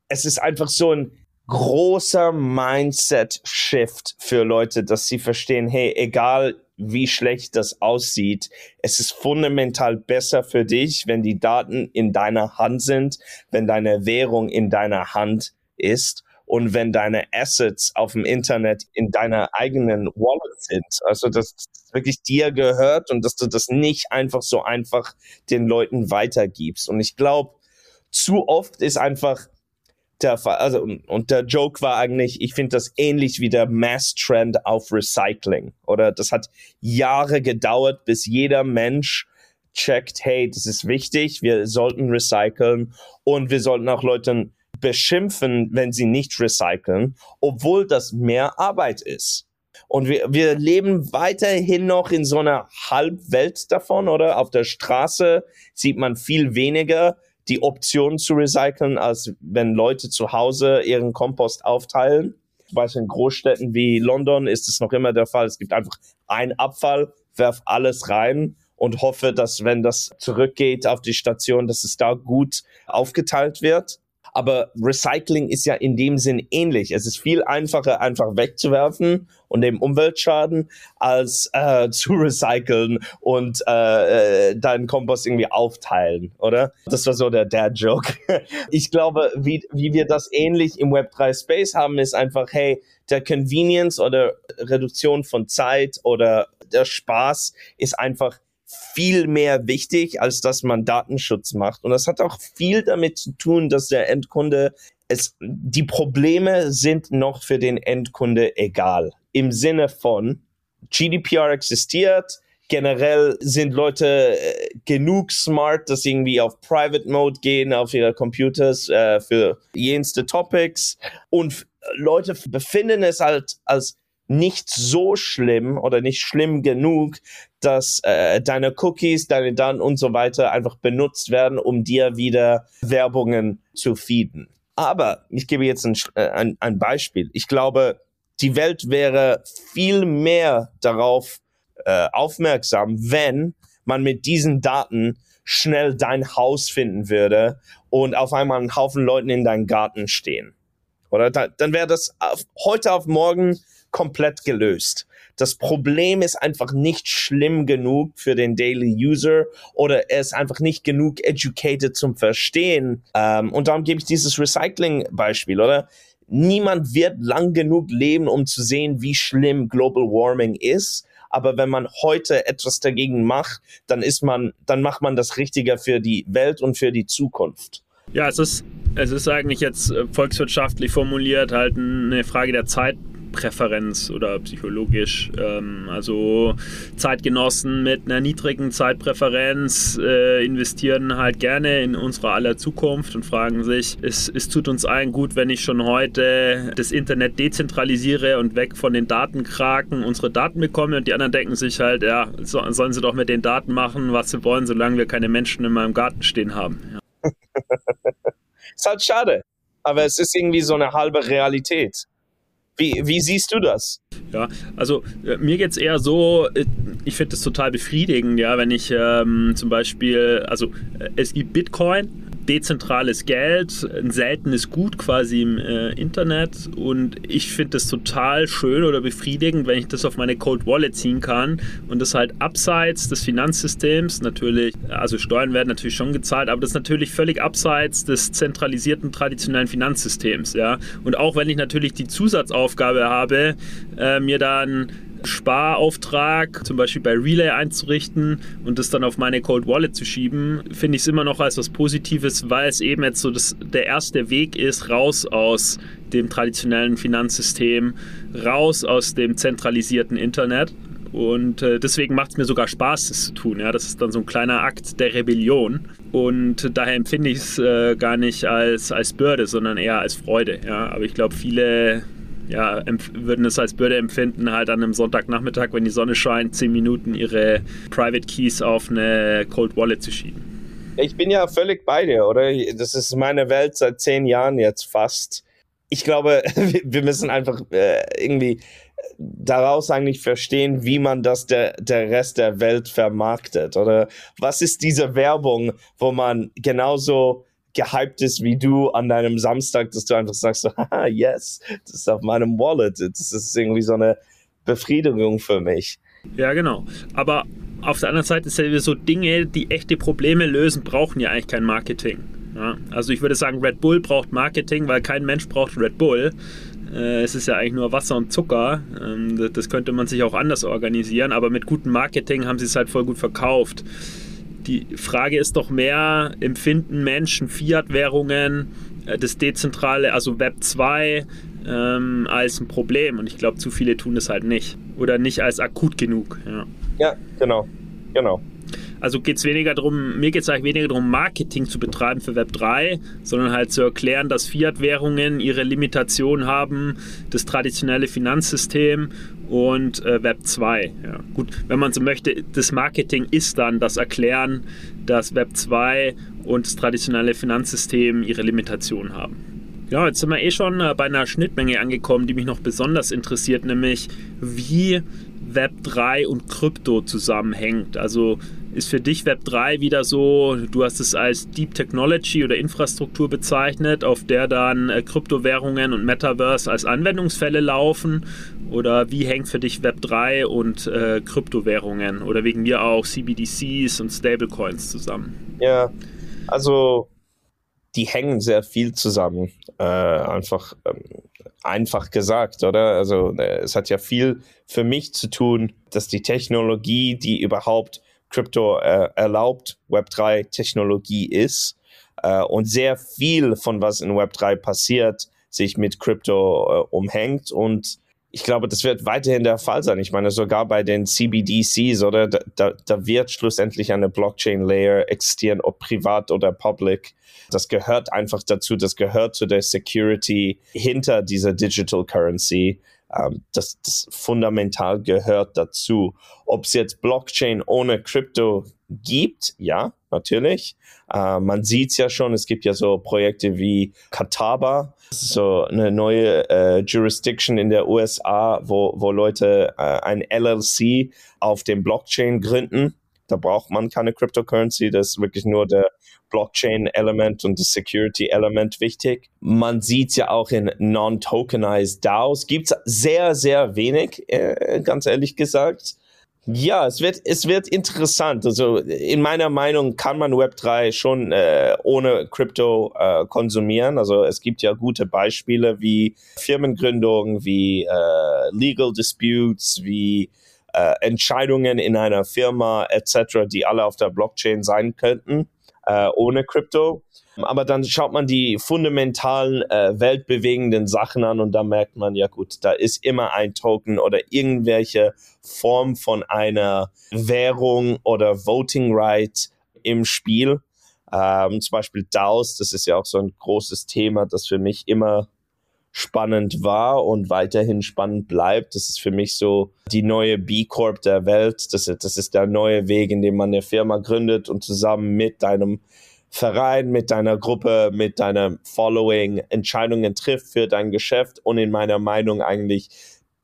Speaker 2: es ist einfach so ein großer Mindset-Shift für Leute, dass sie verstehen, hey, egal wie schlecht das aussieht, es ist fundamental besser für dich, wenn die Daten in deiner Hand sind, wenn deine Währung in deiner Hand ist und wenn deine Assets auf dem Internet in deiner eigenen Wallet sind. Also dass das wirklich dir gehört und dass du das nicht einfach so einfach den Leuten weitergibst. Und ich glaube, zu oft ist einfach der Fall, also und der Joke war eigentlich, ich finde das ähnlich wie der Mass-Trend auf Recycling. Oder das hat Jahre gedauert, bis jeder Mensch checkt, hey, das ist wichtig, wir sollten recyceln und wir sollten auch Leuten beschimpfen, wenn sie nicht recyceln, obwohl das mehr Arbeit ist. Und wir, wir leben weiterhin noch in so einer Halbwelt davon, oder? Auf der Straße sieht man viel weniger die Option zu recyceln, als wenn Leute zu Hause ihren Kompost aufteilen. Zum Beispiel in Großstädten wie London ist es noch immer der Fall. Es gibt einfach einen Abfall, werf alles rein und hoffe, dass wenn das zurückgeht auf die Station, dass es da gut aufgeteilt wird. Aber Recycling ist ja in dem Sinn ähnlich. Es ist viel einfacher, einfach wegzuwerfen und dem Umweltschaden, als äh, <laughs> zu recyceln und äh, äh, deinen Kompost irgendwie aufteilen, oder? Das war so der Dad-Joke. <laughs> Ich glaube, wie, wie wir das ähnlich im Web3 Space haben, ist einfach, hey, der Convenience oder Reduktion von Zeit oder der Spaß ist einfach viel mehr wichtig, als dass man Datenschutz macht. Und das hat auch viel damit zu tun, dass der Endkunde es, die Probleme sind noch für den Endkunde egal. Im Sinne von GDPR existiert, generell sind Leute äh, genug smart, dass sie irgendwie auf Private Mode gehen, auf ihre Computers äh, für jenste Topics und Leute befinden es halt als nicht so schlimm oder nicht schlimm genug, dass äh, deine Cookies, deine Daten und so weiter einfach benutzt werden, um dir wieder Werbungen zu feeden. Aber ich gebe jetzt ein, äh, ein, ein Beispiel. Ich glaube, die Welt wäre viel mehr darauf äh, aufmerksam, wenn man mit diesen Daten schnell dein Haus finden würde und auf einmal ein Haufen Leuten in deinem Garten stehen. Oder da, dann wäre das auf, heute auf morgen komplett gelöst. Das Problem ist einfach nicht schlimm genug für den Daily User oder er ist einfach nicht genug educated zum Verstehen. Ähm, und darum gebe ich dieses Recycling-Beispiel, oder? Niemand wird lang genug leben, um zu sehen, wie schlimm Global Warming ist. Aber wenn man heute etwas dagegen macht, dann ist man, dann macht man das Richtige für die Welt und für die Zukunft.
Speaker 1: Ja, es ist, es ist eigentlich jetzt äh, volkswirtschaftlich formuliert halt eine Frage der Zeit, Zeitpräferenz oder psychologisch. Ähm, also Zeitgenossen mit einer niedrigen Zeitpräferenz äh, investieren halt gerne in unsere aller Zukunft und fragen sich, es, es tut uns allen gut, wenn ich schon heute das Internet dezentralisiere und weg von den Datenkraken unsere Daten bekomme und die anderen denken sich halt, ja, so, sollen sie doch mit den Daten machen, was sie wollen, solange wir keine Menschen in meinem Garten stehen haben. Ja. <laughs>
Speaker 2: ist halt schade. Aber es ist irgendwie so eine halbe Realität. Wie, wie siehst du das?
Speaker 1: Ja, also äh, mir geht es eher so, äh, ich finde es total befriedigend, ja, wenn ich ähm, zum Beispiel, also äh, es gibt Bitcoin, dezentrales Geld, ein seltenes Gut quasi im äh, Internet und ich finde das total schön oder befriedigend, wenn ich das auf meine Cold Wallet ziehen kann und das halt abseits des Finanzsystems natürlich, also Steuern werden natürlich schon gezahlt, aber das ist natürlich völlig abseits des zentralisierten traditionellen Finanzsystems, ja. Und auch wenn ich natürlich die Zusatzaufgabe habe, äh, mir dann Sparauftrag, zum Beispiel bei Relay einzurichten und das dann auf meine Cold Wallet zu schieben, finde ich es immer noch als was Positives, weil es eben jetzt so das, der erste Weg ist, raus aus dem traditionellen Finanzsystem, raus aus dem zentralisierten Internet. Und äh, deswegen macht es mir sogar Spaß, das zu tun. Ja? Das ist dann so ein kleiner Akt der Rebellion. Und daher empfinde ich es äh, gar nicht als, als Bürde, sondern eher als Freude. Ja? Aber ich glaube, viele ja, würden es als Bürde empfinden, halt an einem Sonntagnachmittag, wenn die Sonne scheint, zehn Minuten ihre Private Keys auf eine Cold Wallet zu schieben.
Speaker 2: Ich bin ja völlig bei dir, oder? Das ist meine Welt seit zehn Jahren jetzt fast. Ich glaube, <laughs> wir müssen einfach äh, irgendwie daraus eigentlich verstehen, wie man das der, der Rest der Welt vermarktet. Oder was ist diese Werbung, wo man genauso gehypt ist wie du an deinem Samstag, dass du einfach sagst, <laughs> haha, yes, das ist auf meinem Wallet. Das ist irgendwie so eine Befriedigung für mich.
Speaker 1: Ja, genau. Aber auf der anderen Seite ist ja so Dinge, die echte Probleme lösen, brauchen ja eigentlich kein Marketing. Ja, also ich würde sagen, Red Bull braucht Marketing, weil kein Mensch braucht Red Bull. Äh, es ist ja eigentlich nur Wasser und Zucker. Ähm, das könnte man sich auch anders organisieren, aber mit gutem Marketing haben sie es halt voll gut verkauft. Die Frage ist doch mehr, empfinden Menschen Fiat-Währungen, äh, das dezentrale, also Web 2, ähm, als ein Problem? Und ich glaube, zu viele tun das halt nicht. Oder nicht als akut genug. Ja,
Speaker 2: ja genau. Genau.
Speaker 1: Also geht es weniger darum, mir geht es eigentlich weniger darum, Marketing zu betreiben für Web 3, sondern halt zu erklären, dass Fiat-Währungen ihre Limitation haben, das traditionelle Finanzsystem und äh, Web 2. Ja. Gut, wenn man so möchte, das Marketing ist dann das Erklären, dass Web 2 und das traditionelle Finanzsystem ihre Limitation haben. Ja, jetzt sind wir eh schon äh, bei einer Schnittmenge angekommen, die mich noch besonders interessiert, nämlich wie Web 3 und Krypto zusammenhängt. Also ist für dich Web 3 wieder so, du hast es als Deep Technology oder Infrastruktur bezeichnet, auf der dann äh, Kryptowährungen und Metaverse als Anwendungsfälle laufen? Oder wie hängt für dich Web 3 und äh, Kryptowährungen oder wegen mir auch CBDCs und Stablecoins zusammen?
Speaker 2: Ja, also die hängen sehr viel zusammen. Äh, einfach, ähm, einfach gesagt, oder? Also äh, es hat ja viel für mich zu tun, dass die Technologie, die überhaupt Krypto äh, erlaubt, Web3 Technologie ist äh, und sehr viel von was in Web3 passiert, sich mit Krypto äh, umhängt und ich glaube, das wird weiterhin der Fall sein. Ich meine, sogar bei den CBDCs oder da, da, da wird schlussendlich eine Blockchain-Layer existieren, ob privat oder public. Das gehört einfach dazu. Das gehört zu der Security hinter dieser Digital Currency. Ähm, das, das fundamental gehört dazu. Ob es jetzt Blockchain ohne Krypto gibt, ja, natürlich. Äh, man sieht es ja schon, es gibt ja so Projekte wie Kataba, so eine neue äh, Jurisdiction in der USA, wo, wo Leute äh, ein LLC auf dem Blockchain gründen. Da braucht man keine Cryptocurrency, das ist wirklich nur der Blockchain-Element und das Security-Element wichtig. Man sieht es ja auch in non-tokenized DAOs. Gibt es sehr, sehr wenig, äh, ganz ehrlich gesagt. Ja, es wird, es wird interessant. Also in meiner Meinung kann man Web3 schon äh, ohne Krypto äh, konsumieren. Also es gibt ja gute Beispiele wie Firmengründung, wie äh, Legal Disputes, wie äh, Entscheidungen in einer Firma etc., die alle auf der Blockchain sein könnten äh, ohne Krypto. Aber dann schaut man die fundamentalen, äh, weltbewegenden Sachen an und da merkt man, ja gut, da ist immer ein Token oder irgendwelche Form von einer Währung oder Voting Right im Spiel. Ähm, zum Beispiel DAOs, das ist ja auch so ein großes Thema, das für mich immer spannend war und weiterhin spannend bleibt. Das ist für mich so die neue B Corp der Welt. Das, das ist der neue Weg, in dem man eine Firma gründet und zusammen mit deinem Verein, mit deiner Gruppe, mit deinem Following Entscheidungen trifft für dein Geschäft und in meiner Meinung eigentlich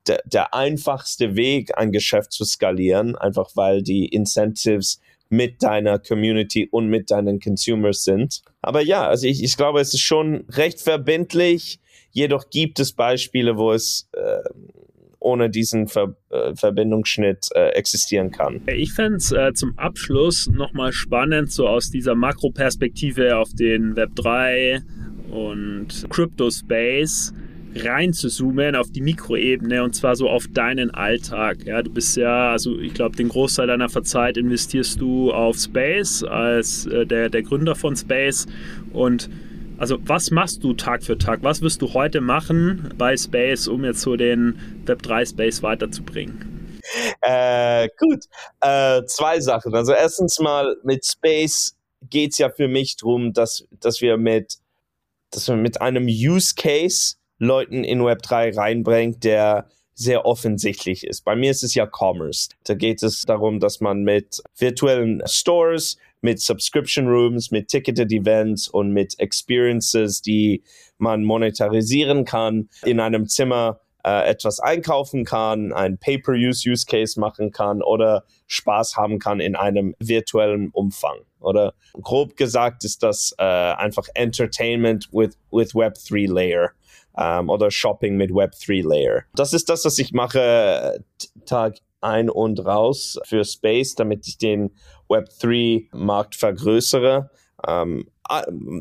Speaker 2: der, der einfachste Weg, ein Geschäft zu skalieren, einfach weil die Incentives mit deiner Community und mit deinen Consumers sind. Aber ja, also ich, ich glaube, es ist schon recht verbindlich Jedoch gibt es Beispiele, wo es äh, ohne diesen Ver äh, Verbindungsschnitt äh, existieren kann.
Speaker 1: Ich fände es äh, zum Abschluss nochmal spannend, so aus dieser Makroperspektive auf den Web3 und Crypto Space rein zu zoomen auf die Mikroebene und zwar so auf deinen Alltag. Ja, du bist ja, also ich glaube, den Großteil deiner Zeit investierst du auf Space als äh, der, der Gründer von Space und also was machst du Tag für Tag? Was wirst du heute machen bei Space, um jetzt so den Web3 Space weiterzubringen?
Speaker 2: Äh, gut, äh, zwei Sachen. Also erstens mal mit Space geht es ja für mich darum, dass, dass wir mit dass wir mit einem Use Case Leuten in Web3 reinbringt, der sehr offensichtlich ist. Bei mir ist es ja Commerce. Da geht es darum, dass man mit virtuellen Stores mit Subscription Rooms, mit Ticketed Events und mit Experiences, die man monetarisieren kann, in einem Zimmer äh, etwas einkaufen kann, ein Pay-per-Use-Use Case machen kann oder Spaß haben kann in einem virtuellen Umfang. Oder grob gesagt ist das äh, einfach Entertainment with, with Web3 Layer ähm, oder Shopping mit Web3 Layer. Das ist das, was ich mache Tag ein und raus für Space, damit ich den Web3-Markt vergrößere. Ähm,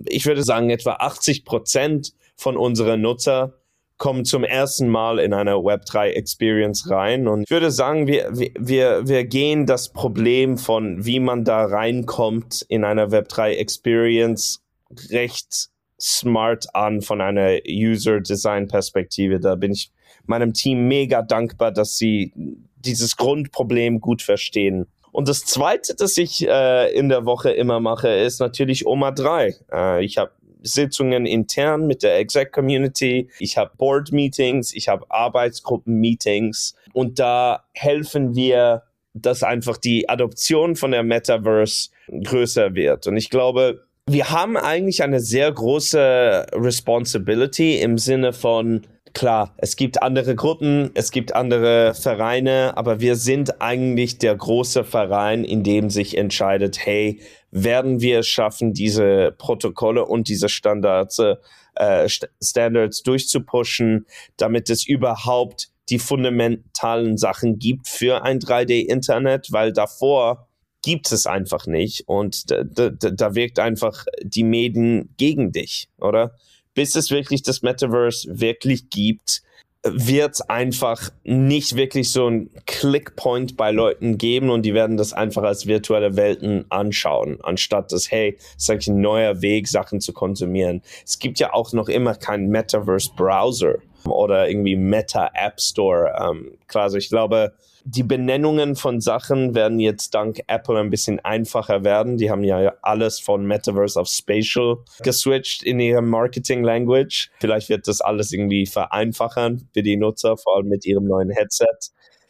Speaker 2: ich würde sagen, etwa 80 Prozent von unseren Nutzer kommen zum ersten Mal in eine Web3 Experience rein. Und ich würde sagen, wir, wir, wir gehen das Problem von, wie man da reinkommt in einer Web3 Experience recht smart an von einer User Design Perspektive. Da bin ich meinem Team mega dankbar, dass sie dieses Grundproblem gut verstehen. Und das Zweite, das ich äh, in der Woche immer mache, ist natürlich Oma 3. Äh, ich habe Sitzungen intern mit der Exec Community, ich habe Board Meetings, ich habe Arbeitsgruppen Meetings und da helfen wir, dass einfach die Adoption von der Metaverse größer wird. Und ich glaube, wir haben eigentlich eine sehr große Responsibility im Sinne von klar, es gibt andere Gruppen, es gibt andere Vereine, aber wir sind eigentlich der große Verein, in dem sich entscheidet, hey, werden wir es schaffen, diese Protokolle und diese Standards, äh, Standards durchzupushen, damit es überhaupt die fundamentalen Sachen gibt für ein 3D-Internet, weil davor gibt es einfach nicht und da, da, da wirkt einfach die Medien gegen dich, oder? bis es wirklich das Metaverse wirklich gibt, wird es einfach nicht wirklich so ein Clickpoint bei Leuten geben und die werden das einfach als virtuelle Welten anschauen, anstatt dass, hey, es ist ein neuer Weg, Sachen zu konsumieren. Es gibt ja auch noch immer keinen Metaverse-Browser oder irgendwie Meta App Store. Ähm, klar, also ich glaube, die Benennungen von Sachen werden jetzt dank Apple ein bisschen einfacher werden. Die haben ja alles von Metaverse auf Spatial geswitcht in ihrem Marketing Language. Vielleicht wird das alles irgendwie vereinfachen für die Nutzer, vor allem mit ihrem neuen Headset.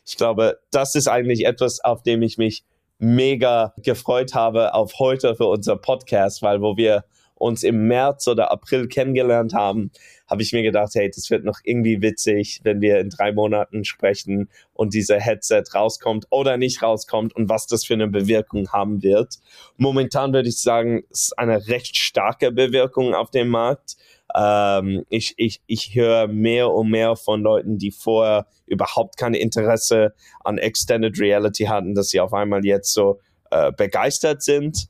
Speaker 2: Ich glaube, das ist eigentlich etwas, auf dem ich mich mega gefreut habe auf heute für unser Podcast, weil wo wir uns im März oder April kennengelernt haben, habe ich mir gedacht, hey, das wird noch irgendwie witzig, wenn wir in drei Monaten sprechen und dieser Headset rauskommt oder nicht rauskommt und was das für eine Bewirkung haben wird. Momentan würde ich sagen, es ist eine recht starke Bewirkung auf dem Markt. Ähm, ich, ich, ich höre mehr und mehr von Leuten, die vorher überhaupt kein Interesse an Extended Reality hatten, dass sie auf einmal jetzt so äh, begeistert sind.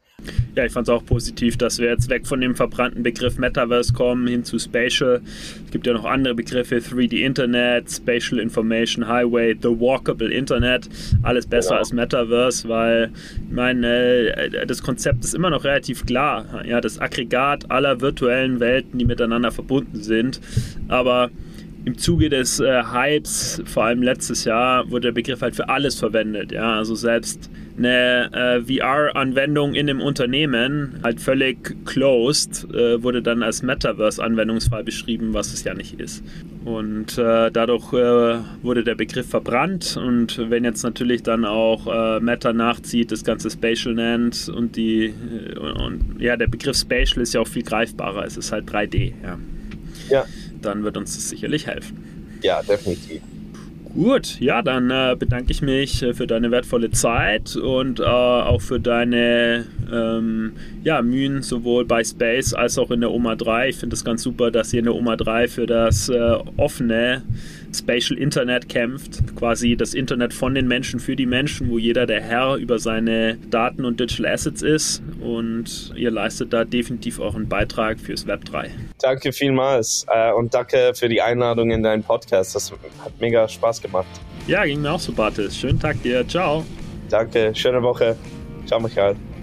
Speaker 1: Ja, ich fand es auch positiv, dass wir jetzt weg von dem verbrannten Begriff Metaverse kommen hin zu Spatial. Es gibt ja noch andere Begriffe, 3D Internet, Spatial Information Highway, The Walkable Internet. Alles besser genau. als Metaverse, weil ich meine, äh, das Konzept ist immer noch relativ klar. Ja, das Aggregat aller virtuellen Welten, die miteinander verbunden sind. Aber im Zuge des äh, Hypes, vor allem letztes Jahr, wurde der Begriff halt für alles verwendet. Ja, also selbst eine äh, VR-Anwendung in einem Unternehmen, halt völlig closed, äh, wurde dann als Metaverse-Anwendungsfall beschrieben, was es ja nicht ist. Und äh, dadurch äh, wurde der Begriff verbrannt. Und wenn jetzt natürlich dann auch äh, Meta nachzieht, das Ganze Spatial nennt und die äh, und ja, der Begriff Spatial ist ja auch viel greifbarer. Es ist halt 3D. Ja. ja. Dann wird uns das sicherlich helfen.
Speaker 2: Ja, definitiv.
Speaker 1: Gut, ja, dann äh, bedanke ich mich äh, für deine wertvolle Zeit und äh, auch für deine ähm, ja, Mühen sowohl bei Space als auch in der OMA 3. Ich finde es ganz super, dass ihr in der OMA 3 für das äh, offene Spatial Internet kämpft, quasi das Internet von den Menschen für die Menschen, wo jeder der Herr über seine Daten und Digital Assets ist und ihr leistet da definitiv auch einen Beitrag fürs Web 3.
Speaker 2: Danke vielmals äh, und danke für die Einladung in deinen Podcast. Das hat mega Spaß gemacht.
Speaker 1: Ja, ging mir auch so, Bartes. Schönen Tag dir. Ciao.
Speaker 2: Danke, schöne Woche. Ciao, Michael.